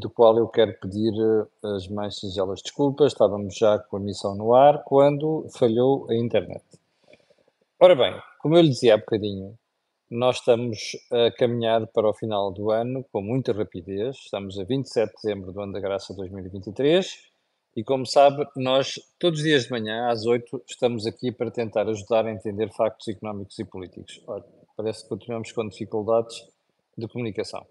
do qual eu quero pedir eh, as mais singelas desculpas. Estávamos já com a missão no ar quando falhou a internet. Ora bem, como eu lhe dizia há bocadinho, nós estamos a caminhar para o final do ano com muita rapidez. Estamos a 27 de dezembro do ano da graça 2023 e, como sabe, nós todos os dias de manhã, às 8, estamos aqui para tentar ajudar a entender factos económicos e políticos. Parece que continuamos com dificuldades de comunicação.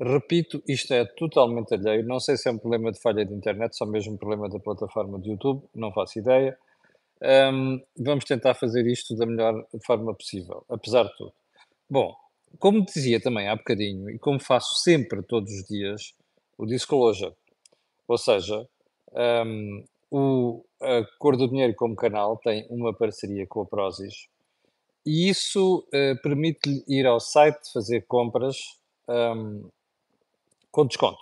Repito, isto é totalmente alheio. Não sei se é um problema de falha de internet, só mesmo um problema da plataforma de YouTube, não faço ideia. Um, vamos tentar fazer isto da melhor forma possível, apesar de tudo. Bom, como dizia também há bocadinho, e como faço sempre todos os dias, o disclosure. Ou seja, um, o, a Cor do Dinheiro como canal tem uma parceria com a Prozis e isso uh, permite-lhe ir ao site fazer compras um, com desconto.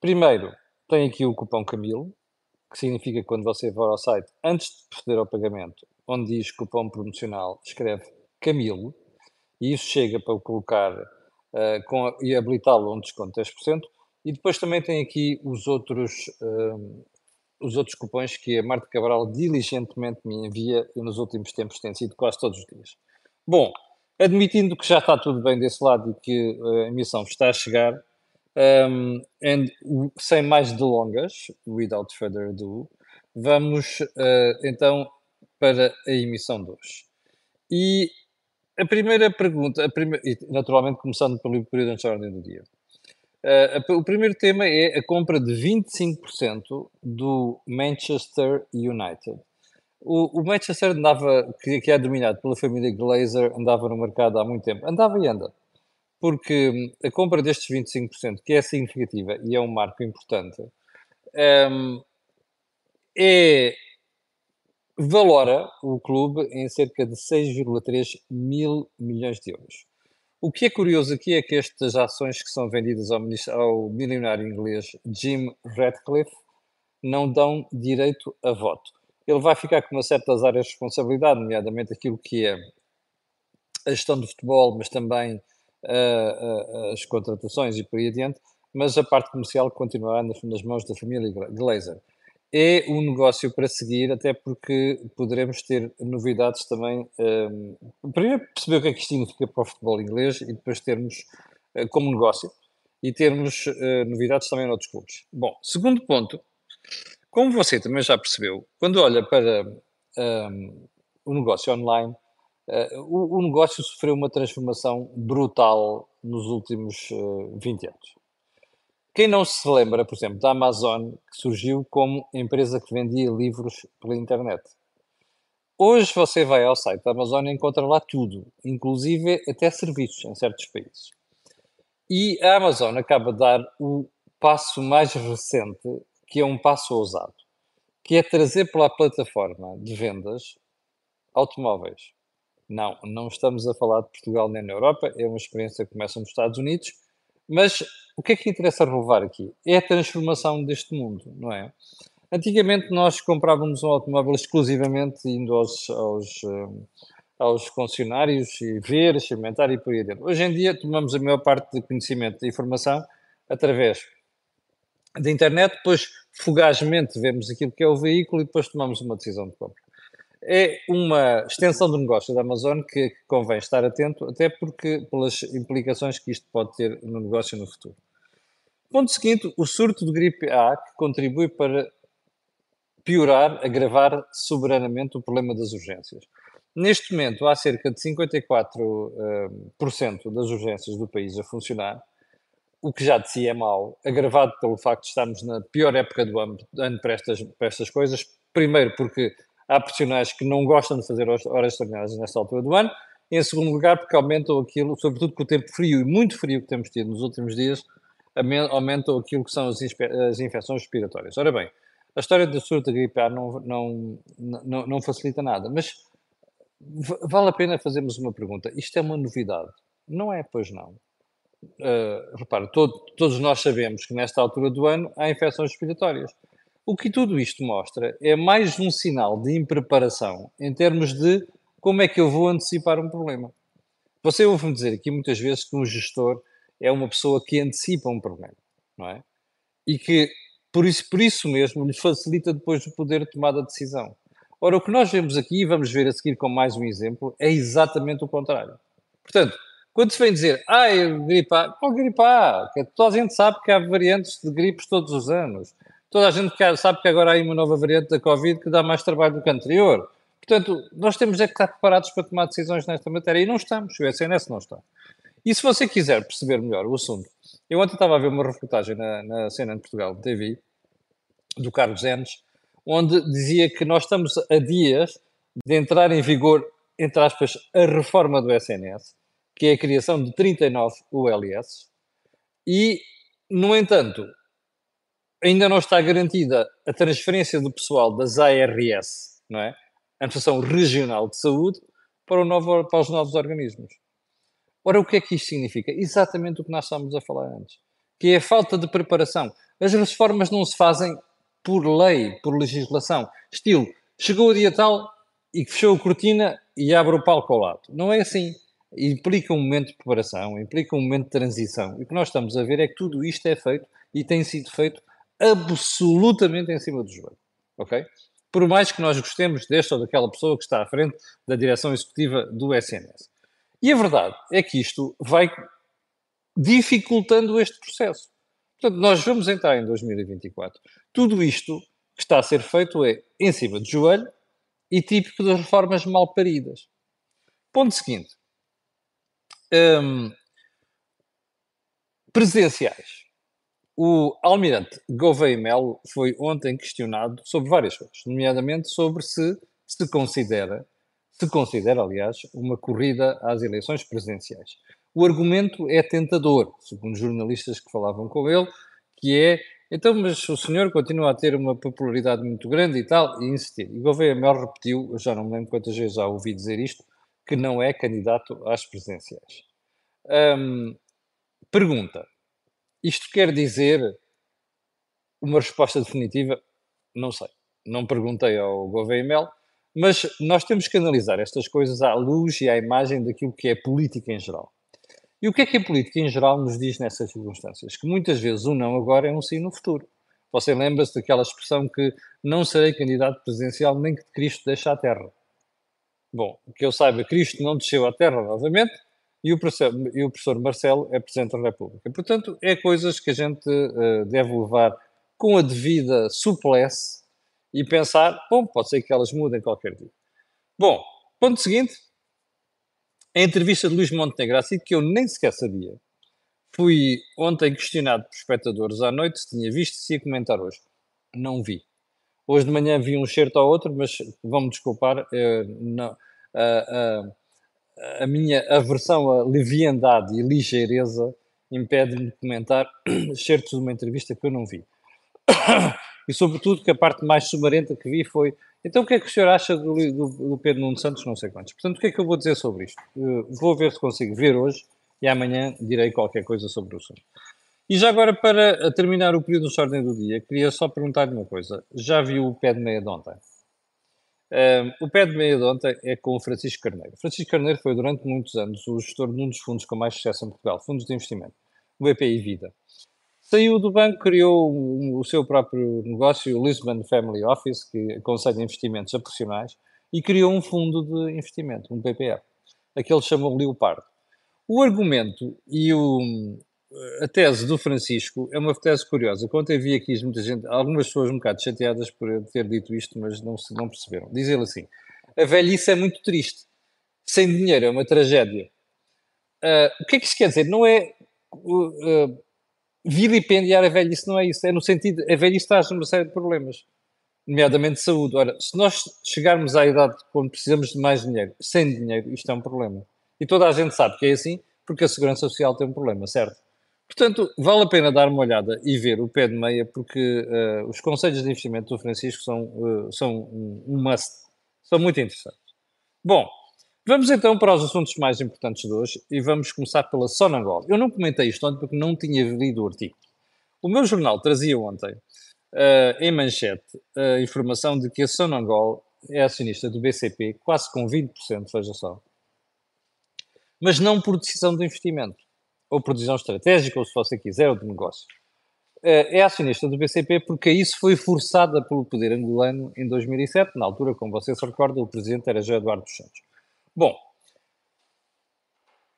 Primeiro, tem aqui o cupom Camilo, que significa que quando você for ao site, antes de proceder ao pagamento, onde diz cupom promocional, escreve Camilo, e isso chega para colocar uh, com, e habilitá-lo a um desconto de 10%, e depois também tem aqui os outros, uh, os outros cupons que a Marta Cabral diligentemente me envia e nos últimos tempos tem sido quase todos os dias. Bom, admitindo que já está tudo bem desse lado e que a emissão está a chegar, um, and, sem mais delongas, without further ado, vamos uh, então para a emissão de hoje. E a primeira pergunta, a primeira, e naturalmente começando pelo período de ordem do dia. Uh, o primeiro tema é a compra de 25% do Manchester United. O, o, Manchester andava, que, que é dominado pela família Glazer, andava no mercado há muito tempo. Andava e anda porque hum, a compra destes 25%, que é significativa e é um marco importante, um, é, valora o clube em cerca de 6,3 mil milhões de euros. O que é curioso aqui é que estas ações que são vendidas ao, ao milionário inglês Jim Ratcliffe não dão direito a voto. Ele vai ficar com uma certas áreas de responsabilidade, nomeadamente aquilo que é a gestão do futebol, mas também as contratações e por aí adiante, mas a parte comercial continuará nas, mãos da família Glazer. É um negócio para seguir, até porque poderemos ter novidades também. Um, primeiro, perceber o que é que isto significa para o futebol inglês e depois termos uh, como negócio e termos uh, novidades também noutros clubes. Bom, segundo ponto, como você também já percebeu, quando olha para um, o negócio online, o, o, negócio sofreu uma transformação brutal nos últimos uh, eh, 20 anos. Quem não se lembra, por exemplo, da Amazon, que surgiu como empresa que vendia livros pela internet. Hoje você vai ao site da Amazon e encontra lá tudo, inclusive até serviços em certos países. E a Amazon acaba de dar o passo mais recente, que é um passo ousado, que é trazer pela plataforma de vendas automóveis. Não, não estamos a falar de Portugal nem na Europa, é uma experiência que começa nos Estados Unidos, mas o que é que interessa relevar aqui? É a transformação deste mundo, não é? Antigamente nós comprávamos um automóvel exclusivamente indo aos, aos, um, aos concessionários e ver, experimentar e por aí dentro. Hoje em dia tomamos a maior parte do conhecimento da informação através da internet, depois fugazmente vemos aquilo que é o veículo e depois tomamos uma decisão de compra é uma extensão do negócio da Amazon que convém estar atento, até porque pelas implicações que isto pode ter no negócio no futuro. Ponto seguinte, o surto de gripe A, que contribui para piorar, agravar soberanamente o problema das urgências. Neste momento, há cerca de 54% uh, das urgências do país a funcionar, o que já de si é mau, agravado pelo facto de estarmos na pior época do ano, ano para, estas, para estas coisas. Primeiro, porque há profissionais que não gostam de fazer horas extraordinárias nesta altura do ano. Em segundo lugar, porque aumentam aquilo, sobretudo com o tempo frio e muito frio que temos tido nos últimos dias, aumentam aquilo que são as, as infecções respiratórias. Ora bem, a história da surto da gripe A não, não, não, não facilita nada, mas vale a pena fazermos uma pergunta. Isto é uma novidade? Não é, pois não. Uh, repara, todo, todos nós sabemos que nesta altura do ano há infecções respiratórias. O que tudo isto mostra é mais um sinal de impreparação em termos de como é que eu vou antecipar um problema. Você ouve-me dizer aqui muitas vezes que um gestor é uma pessoa que antecipa um problema, não é? e que por isso, por isso mesmo lhes facilita depois o poder de tomada de decisão. Ora, o que nós vemos aqui, e vamos ver a seguir com mais um exemplo, é exatamente o contrário. Portanto, quando se vem dizer, ah, gripe A, qual gripe A? Toda a gente sabe que há variantes de gripes todos os anos. Toda a gente sabe que agora há uma nova variante da Covid que dá mais trabalho do que a anterior. Portanto, nós temos é que estar preparados para tomar decisões nesta matéria e não estamos. O SNS não está. E se você quiser perceber melhor o assunto, eu ontem estava a ver uma reportagem na, na CNN de Portugal, TV, do Carlos Enes, onde dizia que nós estamos a dias de entrar em vigor, entre aspas, a reforma do SNS, que é a criação de 39 ULS, e, no entanto, ainda não está garantida a transferência do pessoal das ARS, não é? A Administração Regional de Saúde, para, novo, para os novos organismos. Ora, o que é que isto significa? Exatamente o que nós estávamos a falar antes, que é a falta de preparação. As reformas não se fazem por lei, por legislação. Estilo, chegou o dia tal e fechou a cortina e abre o palco ao lado. Não é assim. Implica um momento de preparação, implica um momento de transição. E o que nós estamos a ver é que tudo isto é feito e tem sido feito absolutamente em cima do joelho. Ok? Por mais que nós gostemos desta ou daquela pessoa que está à frente da direção executiva do SNS. E a verdade é que isto vai dificultando este processo. Portanto, nós vamos entrar em 2024. Tudo isto que está a ser feito é em cima de joelho e típico das reformas mal paridas. Ponto seguinte. Hum, presenciais. O almirante Gouveia Melo foi ontem questionado sobre várias coisas, nomeadamente sobre se se considera se considera, aliás, uma corrida às eleições presidenciais. O argumento é tentador, segundo jornalistas que falavam com ele, que é então, mas o senhor continua a ter uma popularidade muito grande e tal, e insistir. E Gouveia Mel repetiu, eu já não me lembro quantas vezes já ouvi dizer isto, que não é candidato às presidenciais. Pergunta: isto quer dizer uma resposta definitiva? Não sei. Não perguntei ao Gouveia Mel, mas nós temos que analisar estas coisas à luz e à imagem daquilo que é política em geral. E o que é que a política em geral nos diz nessas circunstâncias? Que muitas vezes o não agora é um sim no futuro. Você lembra-se daquela expressão que não serei candidato presidencial nem que Cristo deixe a terra. Bom, que eu saiba, Cristo não desceu à terra novamente e o, professor, e o professor Marcelo é Presidente da República. Portanto, é coisas que a gente uh, deve levar com a devida suplesse e pensar, bom, pode ser que elas mudem qualquer dia. Bom, ponto seguinte, a entrevista de Luís Montenegro, assim que eu nem sequer sabia. Fui ontem questionado por espectadores à noite se tinha visto se ia comentar hoje. Não vi. Hoje de manhã vi um certo ao outro, mas vão-me desculpar, eh, não, a, a, minha aversão à leviandade e ligeireza impede-me de comentar certos de uma entrevista que eu não vi. e sobretudo que a parte mais sumarenta que vi foi então o que é que o senhor acha do, do, do Pedro Nuno Santos, não sei quantos. Portanto, o que é que eu vou dizer sobre isto? Uh, vou ver se consigo ver hoje e amanhã direi qualquer coisa sobre o assunto. E já agora, para terminar o período de ordem do dia, queria só perguntar-lhe uma coisa. Já viu o pé de meia de ontem? Uh, o pé de meia de ontem é com o Francisco Carneiro. Francisco Carneiro foi durante muitos anos o gestor de um dos fundos com mais sucesso em Portugal, fundos de investimento, o BPI Vida. Saiu do banco, criou o seu próprio negócio, o Lisbon Family Office, que aconselha investimentos a profissionais, e criou um fundo de investimento, um PPR. Aquele chamou Leopardo. O argumento e o, a tese do Francisco é uma tese curiosa. Quando eu vi aqui muita gente, algumas pessoas um bocado chateadas por ter dito isto, mas não, não perceberam. Diz ele assim: a velhice é muito triste. Sem dinheiro é uma tragédia. Uh, o que é que isso quer dizer? Não é. Uh, vilipendiar a velhice não é isso, é no sentido, a velhice traz uma série de problemas, nomeadamente de saúde. Ora, se nós chegarmos à idade quando precisamos de mais dinheiro, sem dinheiro, isto é um problema. E toda a gente sabe que é assim, porque a Segurança Social tem um problema, certo? Portanto, vale a pena dar uma olhada e ver o pé de meia, porque uh, os conselhos de investimento do Francisco são, uh, são um, must, são muito interessantes. Bom, Vamos então para os assuntos mais importantes de hoje e vamos começar pela Sonangol. Eu não comentei isto ontem porque não tinha lido o artigo. O meu jornal trazia ontem, uh, em manchete, a informação de que a Sonangol é acionista do BCP, quase com 20%, veja só. Mas não por decisão de investimento, ou por decisão estratégica, ou se você quiser, ou de negócio. eh, é acionista do BCP porque isso foi forçada pelo poder angolano em 2007. Na altura, como você se recorda, o presidente era José Eduardo dos Santos. Bom,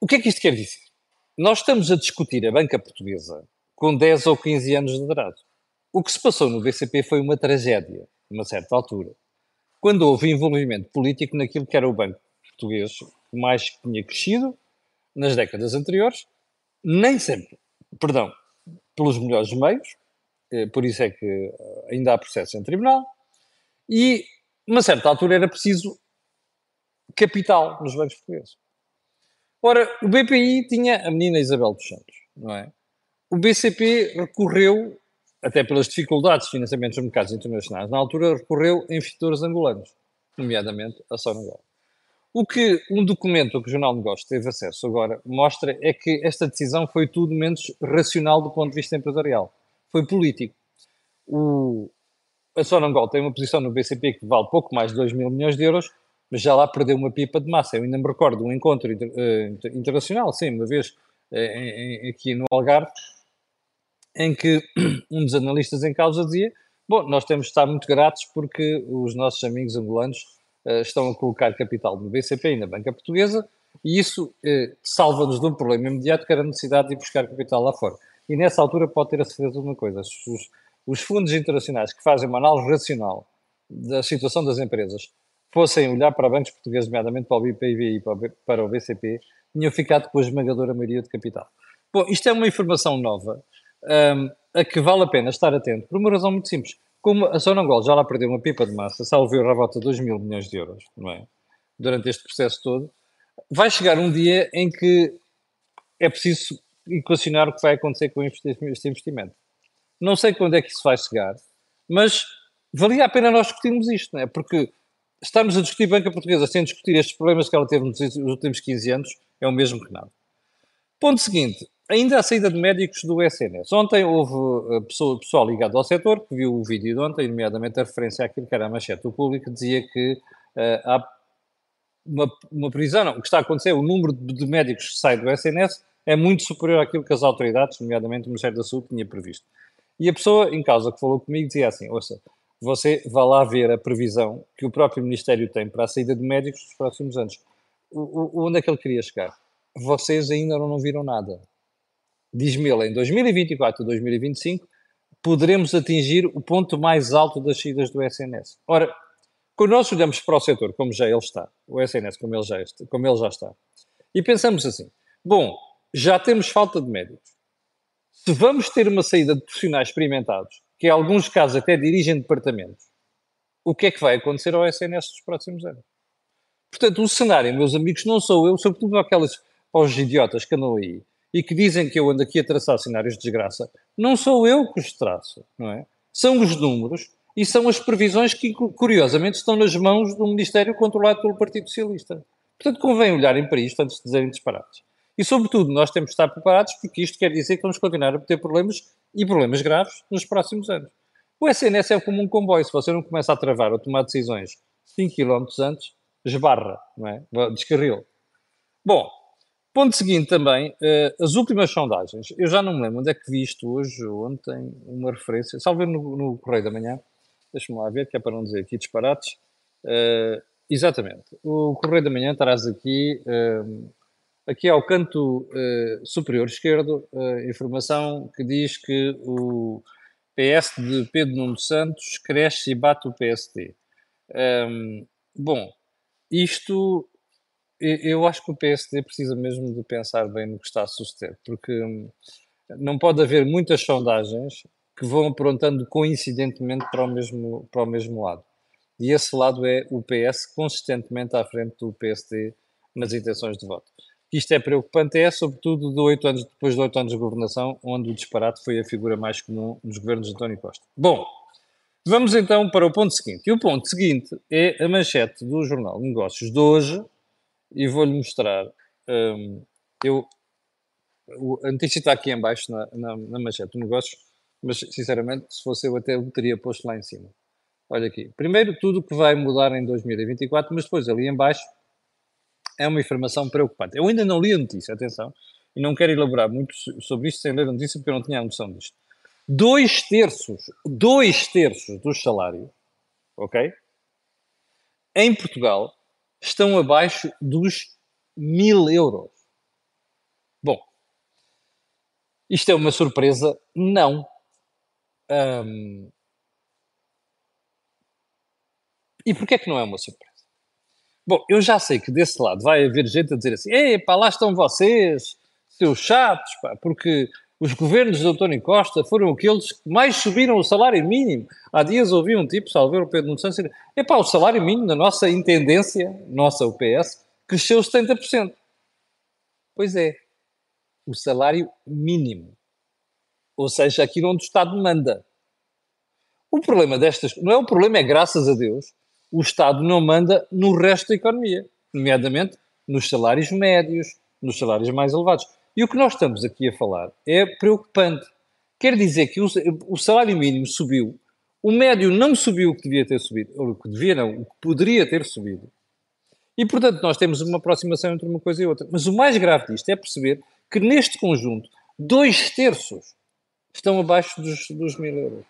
o que é que isto quer dizer? Nós estamos a discutir a banca portuguesa com 10 ou 15 anos de atraso. O que se passou no BCP foi uma tragédia, a uma certa altura, quando houve envolvimento político naquilo que era o banco português que mais tinha crescido nas décadas anteriores, nem sempre, perdão, pelos melhores meios, eh, por isso é que eh, ainda há processo em tribunal, e, uma certa altura, era preciso capital nos bancos portugueses. Ora, o BPI tinha a menina Isabel dos Santos, não é? O BCP recorreu, até pelas dificuldades de financiamento dos mercados internacionais, na altura recorreu a investidores angolanos, nomeadamente a Sonangol. O que um documento que o Jornal de Negócios teve acesso agora mostra é que esta decisão foi tudo menos racional do ponto de vista empresarial. Foi político. O, a Sonangol tem uma posição no BCP que vale pouco mais de 2 mil milhões de euros, mas já lá perdeu uma pipa de massa. Eu ainda me recordo de um encontro inter, uh, internacional, sim, uma vez uh, em, aqui no Algarve, em que um dos analistas em causa dizia: Bom, nós temos de estar muito gratos porque os nossos amigos angolanos estão a colocar capital no BCP e na banca portuguesa, e isso salva-nos de um problema imediato que era a necessidade de ir buscar capital lá fora. E nessa altura pode ter a certeza de uma coisa: os, os fundos internacionais que fazem uma análise racional da situação das empresas fossem olhar para bancos portugueses, nomeadamente para o BPI e para o BCP, tinham ficado com a esmagadora maioria de capital. Bom, isto é uma informação nova, um, a que vale a pena estar atento, por uma razão muito simples. Como a Sonangol já lá perdeu uma pipa de massa, salveu a volta de 2 mil milhões de euros, não é? Durante este processo todo, vai chegar um dia em que é preciso equacionar o que vai acontecer com este investimento. Não sei quando é que isso vai chegar, mas valia a pena nós discutirmos isto, não é? Porque estamos a discutir banca portuguesa sem discutir estes problemas que ela teve nos últimos 15 anos, é o mesmo que nada. Ponto seguinte, ainda a saída de médicos do SNS. Ontem houve eh, pessoa, pessoal ligado ao setor que viu o vídeo de ontem, nomeadamente a referência àquilo que era a manchete do público, que dizia que uh, há uma, uma previsão, não, o que está a acontecer, o número de, médicos que sai do SNS é muito superior àquilo que as autoridades, nomeadamente o Ministério da Saúde, tinha previsto. E a pessoa em causa que falou comigo dizia assim, ouça, você vá lá ver a previsão que o próprio Ministério tem para a saída de médicos nos próximos anos. O, o, onde é que ele queria chegar? Vocês ainda não viram nada. Diz-me ele, em 2024 e 2025 poderemos atingir o ponto mais alto das saídas do SNS. Ora, quando nós olhamos para o setor como já ele está, o SNS como ele já, está, como ele já está, e pensamos assim, bom, já temos falta de médicos. Se vamos ter uma saída de profissionais experimentados que em alguns casos até dirigem departamentos, o que é que vai acontecer ao SNS nos próximos anos? Portanto, o cenário, meus amigos, não sou eu, sobretudo aquelas aos idiotas que andam aí e que dizem que eu ando aqui a traçar cenários de desgraça, não sou eu que os traço, não é? São os números e são as previsões que, curiosamente, estão nas mãos do Ministério controlado pelo Partido Socialista. Portanto, convém olharem para isto antes de dizerem disparates. E, sobretudo, nós temos de estar preparados porque isto quer dizer que vamos continuar a ter problemas e problemas graves nos próximos anos. O SNS é como um comboio, se você não começa a travar ou tomar decisões 5 km antes, esbarra, não é? Descarril. Bom, ponto seguinte também, uh, as últimas sondagens. Eu já não me lembro onde é que vi isto hoje, ontem, uma referência, salve no, no Correio da Manhã, deixa-me lá ver, que é para não dizer aqui disparates. Uh, exatamente, o Correio da Manhã traz aqui uh, aqui ao canto uh, superior esquerdo, informação que diz que o PS de Pedro Nuno Santos cresce e bate o PSD. Um, bom, isto eu acho que o PSD precisa mesmo de pensar bem no que está a suceder, porque hum, não pode haver muitas sondagens que vão aprontando coincidentemente para o mesmo, para o mesmo lado. E esse lado é o PS consistentemente à frente do PSD nas intenções de voto. Isto é preocupante, é sobretudo de 8 anos, depois de oito anos de governação, onde o disparate foi a figura mais comum nos governos de António Costa. Bom, vamos então para o ponto seguinte. E o ponto seguinte é a manchete do Jornal de Negócios de hoje, e vou-lhe mostrar. Um, eu, notícia está aqui em baixo na, na, na manchete do negócio, mas sinceramente, se fosse eu até o teria posto lá em cima. Olha aqui. Primeiro, tudo o que vai mudar em 2024, mas depois ali em baixo é uma informação preocupante. Eu ainda não li a notícia, atenção, e não quero elaborar muito sobre isto sem ler a notícia porque eu não tinha a noção disto. dois terços, dois terços dos salários, ok? Em Portugal estão abaixo dos mil euros. Bom, isto é uma surpresa? Não. Um, e porquê é que não é uma surpresa? Bom, eu já sei que desse lado vai haver gente a dizer assim: epá, lá estão vocês, seus chatos, pá, porque os governos de António Costa foram aqueles que mais subiram o salário mínimo. Há dias ouvi um tipo, salver o Pedro Santos, dizer, epá, o salário mínimo na nossa intendência, nossa UPS, cresceu 70%. Pois é, o salário mínimo. Ou seja, aquilo onde o Estado manda. O problema destas, não é o problema, é graças a Deus, o Estado não manda no resto da economia, nomeadamente nos salários médios, nos salários mais elevados. E o que nós estamos aqui a falar é preocupante. Quer dizer que o, salário mínimo subiu, o médio não subiu o que devia ter subido, ou o que devia não, o que poderia ter subido. E, portanto, nós temos uma aproximação entre uma coisa e outra. Mas o mais grave disto é perceber que, neste conjunto, dois terços estão abaixo dos, dos mil euros.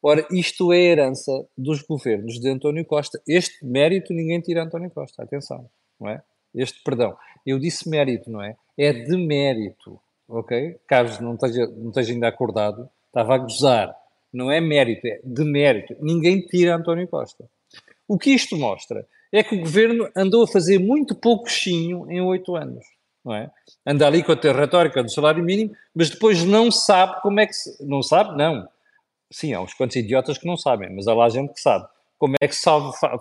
Ora, isto é a herança dos governos de António Costa. Este mérito ninguém tira a António Costa, atenção, não é? Este perdão. Eu disse mérito, não é? É de mérito, ok? Caso não esteja, não esteja ainda acordado, estava a gozar. Não é mérito, é de mérito. Ninguém tira António Costa. O que isto mostra é que o governo andou a fazer muito pouco chinho em oito anos. Não é? Anda ali com a retórica do salário mínimo, mas depois não sabe como é que se. Não sabe, não Sim, há uns quantos idiotas que não sabem, mas há lá gente que sabe. Como é que se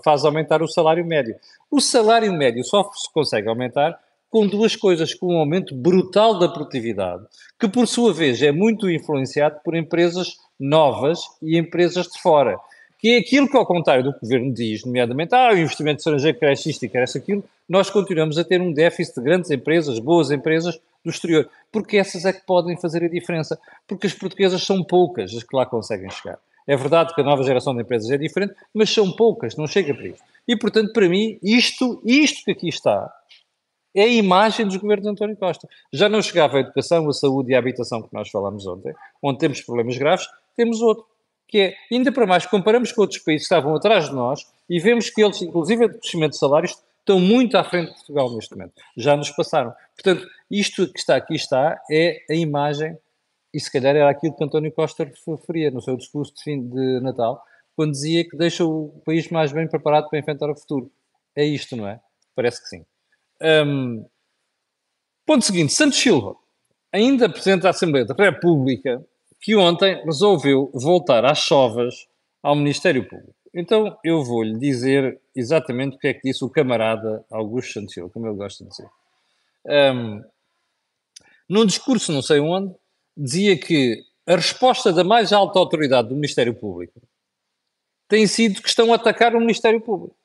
faz aumentar o salário médio? O salário médio só se consegue aumentar com duas coisas, com um aumento brutal da produtividade, que por sua vez é muito influenciado por empresas novas e empresas de fora que é aquilo que, ao contrário do que o governo diz, nomeadamente, ah, o investimento estrangeiro cresce isto e cresce aquilo, nós continuamos a ter um déficit de grandes empresas, boas empresas do exterior, porque essas é que podem fazer a diferença, porque as portuguesas são poucas as que lá conseguem chegar. É verdade que a nova geração de empresas é diferente, mas são poucas, não chega para isso. E, portanto, para mim, isto, isto que aqui está, é a imagem dos governos de António Costa. Já não chegava a educação, a saúde e a habitação que nós falámos ontem, onde temos problemas graves, temos outro que é, ainda para mais, comparamos com outros países que estavam atrás de nós e vemos que eles, inclusive de crescimento de salários, estão muito à frente de Portugal neste momento. Já nos passaram. Portanto, isto que está aqui está é a imagem, e se calhar era aquilo que António Costa referia no seu discurso de fim de Natal, quando dizia que deixa o país mais bem preparado para enfrentar o futuro. É isto, não é? Parece que sim. Um, ponto seguinte, Santos Silva, ainda Presidente da Assembleia da República, que ontem resolveu voltar às chovas ao Ministério Público. Então eu vou-lhe dizer exatamente o que é que disse o camarada Augusto Santillo, como ele gosta de dizer. Um, num discurso, não sei onde, dizia que a resposta da mais alta autoridade do Ministério Público tem sido que estão a atacar o Ministério Público.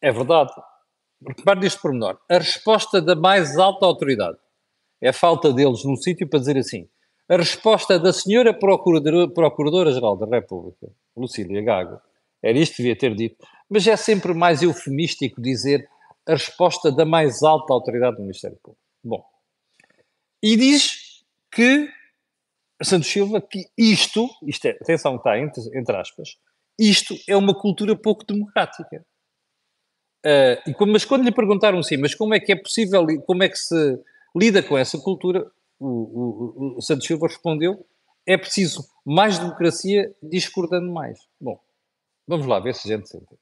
É verdade. Repare neste pormenor. A resposta da mais alta autoridade é a falta deles num sítio para dizer assim: a resposta da senhora Procuradora-Geral da República, Lucília Gago, era isto que devia ter dito, mas é sempre mais eufemístico dizer a resposta da mais alta autoridade do Ministério Público. Bom, e diz que Santos Silva que isto, isto é, atenção, está entre, entre aspas, isto é uma cultura pouco democrática. Uh, e como, mas quando lhe perguntaram assim, mas como é que é possível, como é que se lida com essa cultura, o, o, o Santos Silva respondeu: é preciso mais democracia discordando mais. Bom, vamos lá ver se a gente se entende.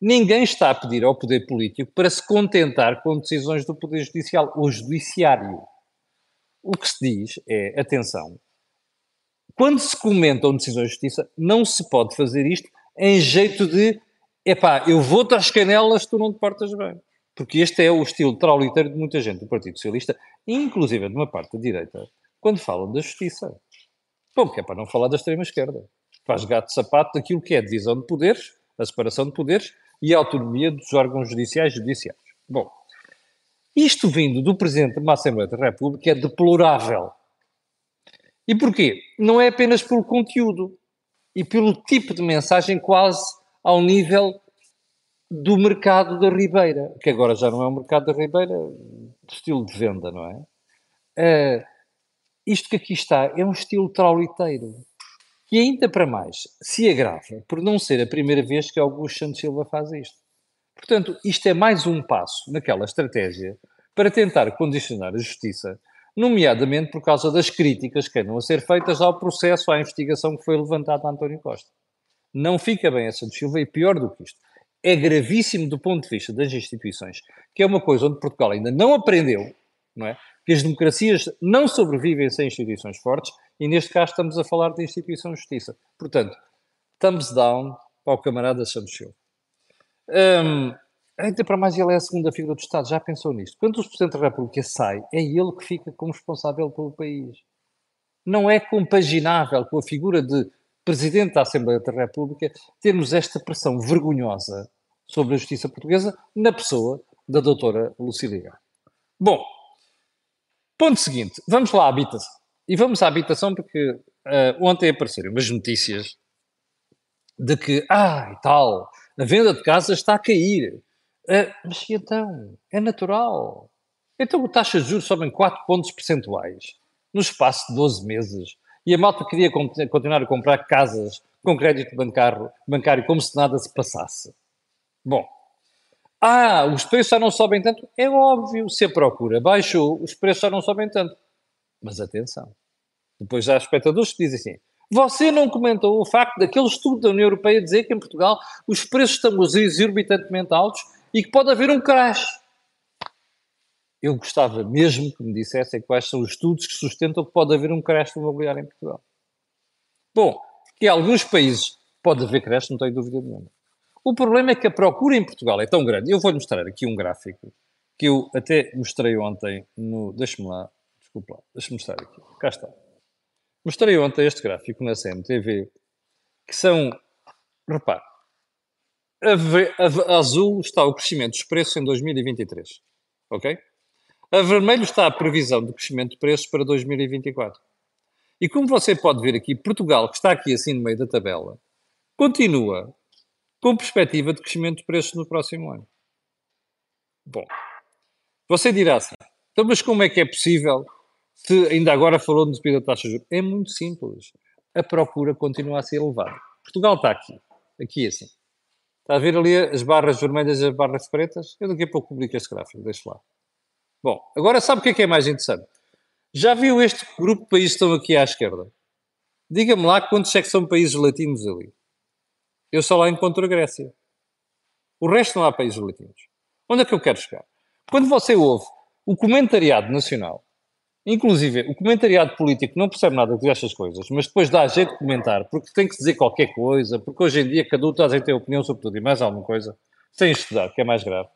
Ninguém está a pedir ao poder político para se contentar com decisões do poder judicial ou judiciário. O que se diz é, atenção, quando se comentam decisões de justiça, não se pode fazer isto em jeito de epá, eu vou-te às canelas, tu não te portas bem. Porque este é o estilo trauliteiro de muita gente do Partido Socialista, inclusive de uma parte da direita, quando falam da justiça. Bom, que é para não falar da extrema-esquerda. Faz gato-sapato daquilo que é a divisão de poderes, a separação de poderes e a autonomia dos órgãos judiciais judiciários. Bom, isto vindo do Presidente de uma Assembleia da República é deplorável. E porquê? Não é apenas pelo conteúdo e pelo tipo de mensagem quase ao nível do mercado da Ribeira, que agora já não é o mercado da Ribeira, estilo de venda, não é? Uh, isto que aqui está é um estilo trauliteiro. E ainda para mais, se agrava por não ser a primeira vez que Augusto Santos Silva faz isto. Portanto, isto é mais um passo naquela estratégia para tentar condicionar a justiça, nomeadamente por causa das críticas que andam a ser feitas ao processo, à investigação que foi levantada a António Costa. Não fica bem a Santos Silva e pior do que isto. É gravíssimo do ponto de vista das instituições, que é uma coisa onde Portugal ainda não aprendeu, não é? Que as democracias não sobrevivem sem instituições fortes e neste caso estamos a falar de instituição de justiça. Portanto, thumbs down para o camarada Santos Silva. Um, ainda para mais, ele é a segunda figura do Estado, já pensou nisto? Quando o Presidente da República sai, é ele que fica como responsável pelo país. Não é compaginável com a figura de Presidente da Assembleia da República termos esta pressão vergonhosa sobre a justiça portuguesa na pessoa da doutora Lucília Bom, ponto seguinte, vamos lá à habitação. E vamos à habitação porque uh, ontem apareceram umas notícias de que, ah, e tal, a venda de casas está a cair. Uh, mas então? É natural. Então a taxa de juros sobem 4 pontos percentuais no espaço de 12 meses e a malta queria continuar a comprar casas com crédito bancário, bancário como se nada se passasse. Bom, ah, os preços já não sobem tanto. É óbvio, se a procura baixou, os preços já não sobem tanto. Mas atenção, depois há espectadores que dizem assim: você não comentou o facto daquele estudo da União Europeia dizer que em Portugal os preços estão exorbitantemente altos e que pode haver um crash. Eu gostava mesmo que me dissessem quais são os estudos que sustentam que pode haver um crash imobiliário em Portugal. Bom, que em alguns países pode haver crash, não tenho dúvida nenhuma. O problema é que a procura em Portugal é tão grande. Eu vou-lhe mostrar aqui um gráfico que eu até mostrei ontem no. Deixa-me lá, desculpa lá, deixa-me mostrar aqui. Cá está. Mostrei ontem este gráfico na CMTV, que são, repare, a, a, a azul está o crescimento dos preços em 2023, ok? A vermelho está a previsão de crescimento de preços para 2024. E como você pode ver aqui, Portugal, que está aqui assim no meio da tabela, continua com perspectiva de crescimento de preços no próximo ano. Bom, você dirá assim, então, mas como é que é possível se ainda agora falou de subida da taxa de juros, é muito simples. A procura continua a ser elevada. Portugal está aqui, aqui assim. Está a ver ali as barras vermelhas e as barras pretas? Eu daqui a pouco publico este gráfico, deixa lá. Bom, agora sabe o que é que é mais interessante? Já viu este grupo de países que estão aqui à esquerda? Diga-me lá quantos é que são países latinos ali. Eu só lá encontro a Grécia. O resto não há países latinos. Onde é que eu quero chegar? Quando você ouve o comentariado nacional Inclusive, o comentariado político não percebe nada destas coisas, mas depois dá jeito de comentar, porque tem que dizer qualquer coisa, porque hoje em dia cada um ter opinião sobre tudo e mais alguma coisa, sem estudar, que é mais grave.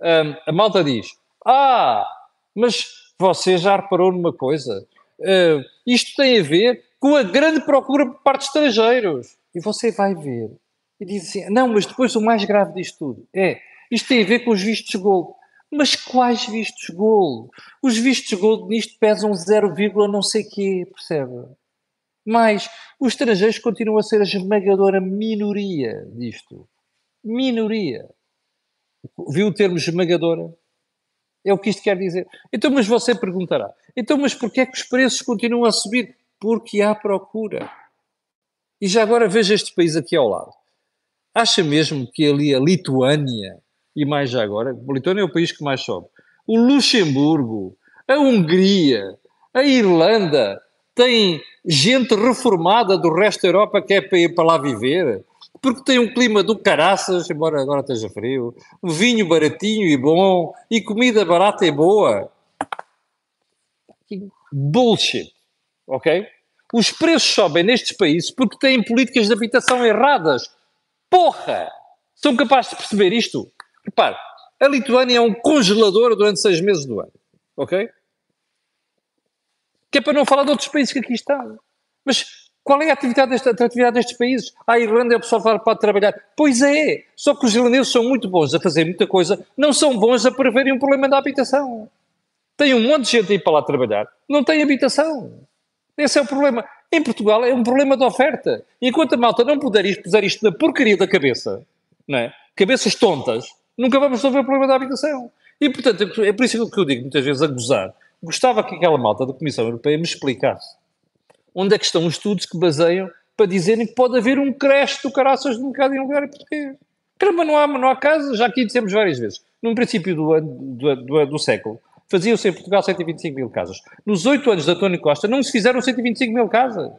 Um, a malta diz: Ah, mas você já reparou numa coisa? Uh, isto tem a ver com a grande procura por parte de estrangeiros. E você vai ver e diz assim: Não, mas depois o mais grave disto tudo é isto tem a ver com os vistos de gold. Mas quais vistos gold? Os vistos gold nisto pesam 0, não sei quê, percebe? Mas os estrangeiros continuam a ser a esmagadora minoria disto. Minoria. Viu o termo esmagadora? É o que isto quer dizer. Então, mas você perguntará, então, mas porquê é que os preços continuam a subir? Porque há procura. E já agora veja este país aqui ao lado. Acha mesmo que ali a Lituânia e mais já agora, o Lituânia é o país que mais sobe. O Luxemburgo, a Hungria, a Irlanda tem gente reformada do resto da Europa que é para ir para lá viver, porque tem um clima do caraças, embora agora esteja frio, um vinho baratinho e bom, e comida barata e boa. Bullshit, ok? Os preços sobem nestes países porque têm políticas de habitação erradas. Porra! São capazes de perceber isto? Repare, a Lituânia é um congelador durante seis meses do ano. Ok? Que é para não falar de outros países que aqui estão. Mas qual é a atividade, desta, a atividade destes países? a Irlanda é o pessoal para trabalhar. Pois é, só que os irlandeses são muito bons a fazer muita coisa, não são bons a preverem um problema da habitação. Tem um monte de gente aí para lá trabalhar, não tem habitação. Esse é o problema. Em Portugal é um problema de oferta. Enquanto a malta não puder puser isto na porcaria da cabeça, não é? cabeças tontas, nunca vamos resolver o problema da habitação. E, portanto, é por isso que eu digo muitas vezes a gozar. gostava que aquela malta da Comissão Europeia me explicasse onde é que estão os estudos que baseiam para dizerem que pode haver um creche do caraças de mercado imobiliário português. Caramba, não há, não há casa, já aqui dissemos várias vezes. No princípio do, do, do, do século, faziam-se em Portugal 125 mil casas. Nos oito anos de António Costa, não se fizeram 125 mil casas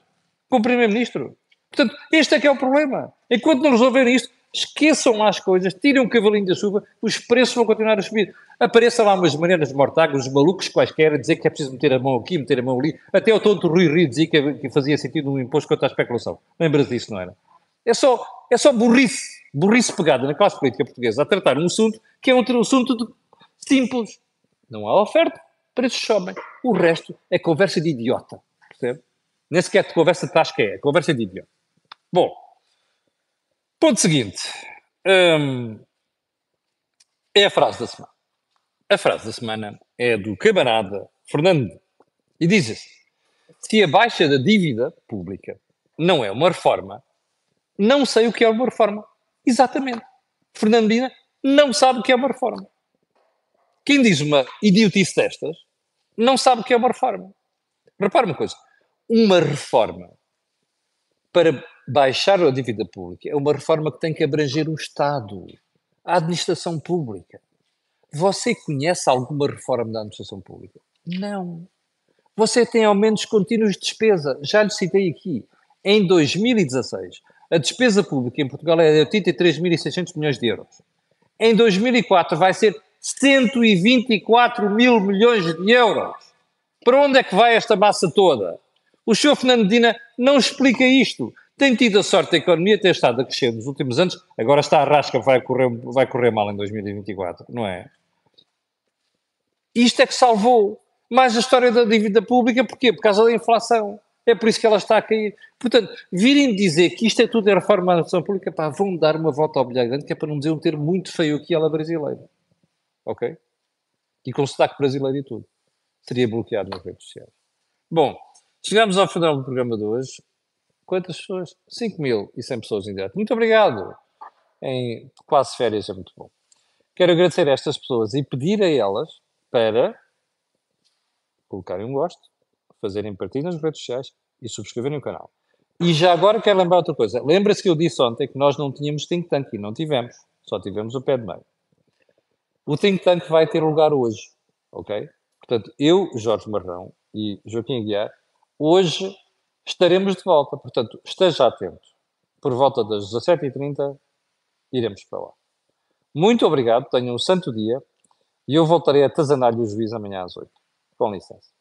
com o Primeiro-Ministro. Portanto, este é que é o problema. Enquanto não resolverem isto, esqueçam lá as coisas, tirem um cavalinho da chuva, os preços vão continuar a subir. Apareçam lá umas maneiras de mortágua, os malucos quaisquer, a dizer que é preciso meter a mão aqui, meter a mão ali. Até o tonto Rui Rio dizia que, que fazia sentido um imposto contra a especulação. Lembras disso, não era? É só, é só burrice, burrice pegada na classe política portuguesa a tratar um assunto que é um assunto simples. Não há oferta, preços sobem. O resto é conversa de idiota. Percebe? Nem sequer de conversa de tasca é, é conversa de idiota. Bom, ponto seguinte. Hum, é a frase da semana. A frase da semana é do camarada Fernando e diz assim: se a baixa da dívida pública não é uma reforma, não sei o que é uma reforma. Exatamente. Fernandina não sabe o que é uma reforma. Quem diz uma idiotice destas não sabe o que é uma reforma. Repara uma coisa: uma reforma para baixar a dívida pública é uma reforma que tem que abranger o Estado, a administração pública. Você conhece alguma reforma da administração pública? Não. Você tem aumentos contínuos de despesa. Já lhe citei aqui. Em 2016, a despesa pública em Portugal é de 83.600 milhões de euros. Em 2004 vai ser 124 mil milhões de euros. Para onde é que vai esta massa toda? O senhor Fernando Medina não explica isto. Tem tido a sorte da economia ter estado a crescer nos últimos anos, agora está a rasca, vai correr, vai correr mal em 2024, não é? Isto é que salvou mais a história da dívida pública, porquê? Por causa da inflação. É por isso que ela está a cair. Portanto, virem dizer que isto é tudo a reforma da administração pública, pá, vão dar uma volta ao bilhar grande, que é para não dizer um termo muito feio aqui, ela brasileira. Ok? E com sotaque brasileiro e tudo. Seria bloqueado nas redes sociais. Bom, chegamos ao final do programa de hoje. Quantas pessoas? 5.100 pessoas em direto. Muito obrigado. Em quase férias é muito bom. Quero agradecer a estas pessoas e pedir a elas para colocarem um gosto, fazerem partilha nas redes sociais e subscreverem o canal. E já agora quero lembrar outra coisa. Lembra-se que eu disse ontem que nós não tínhamos think tank e não tivemos. Só tivemos o pé de meio. O think tank vai ter lugar hoje, ok? Portanto, eu, Jorge Marrão e Joaquim Aguiar, hoje estaremos de volta. Portanto, esteja atento. Por volta das 17h30, iremos para lá. Muito obrigado, tenham um santo dia e eu voltarei a tazanar-lhe o juiz amanhã às 8 Com licença.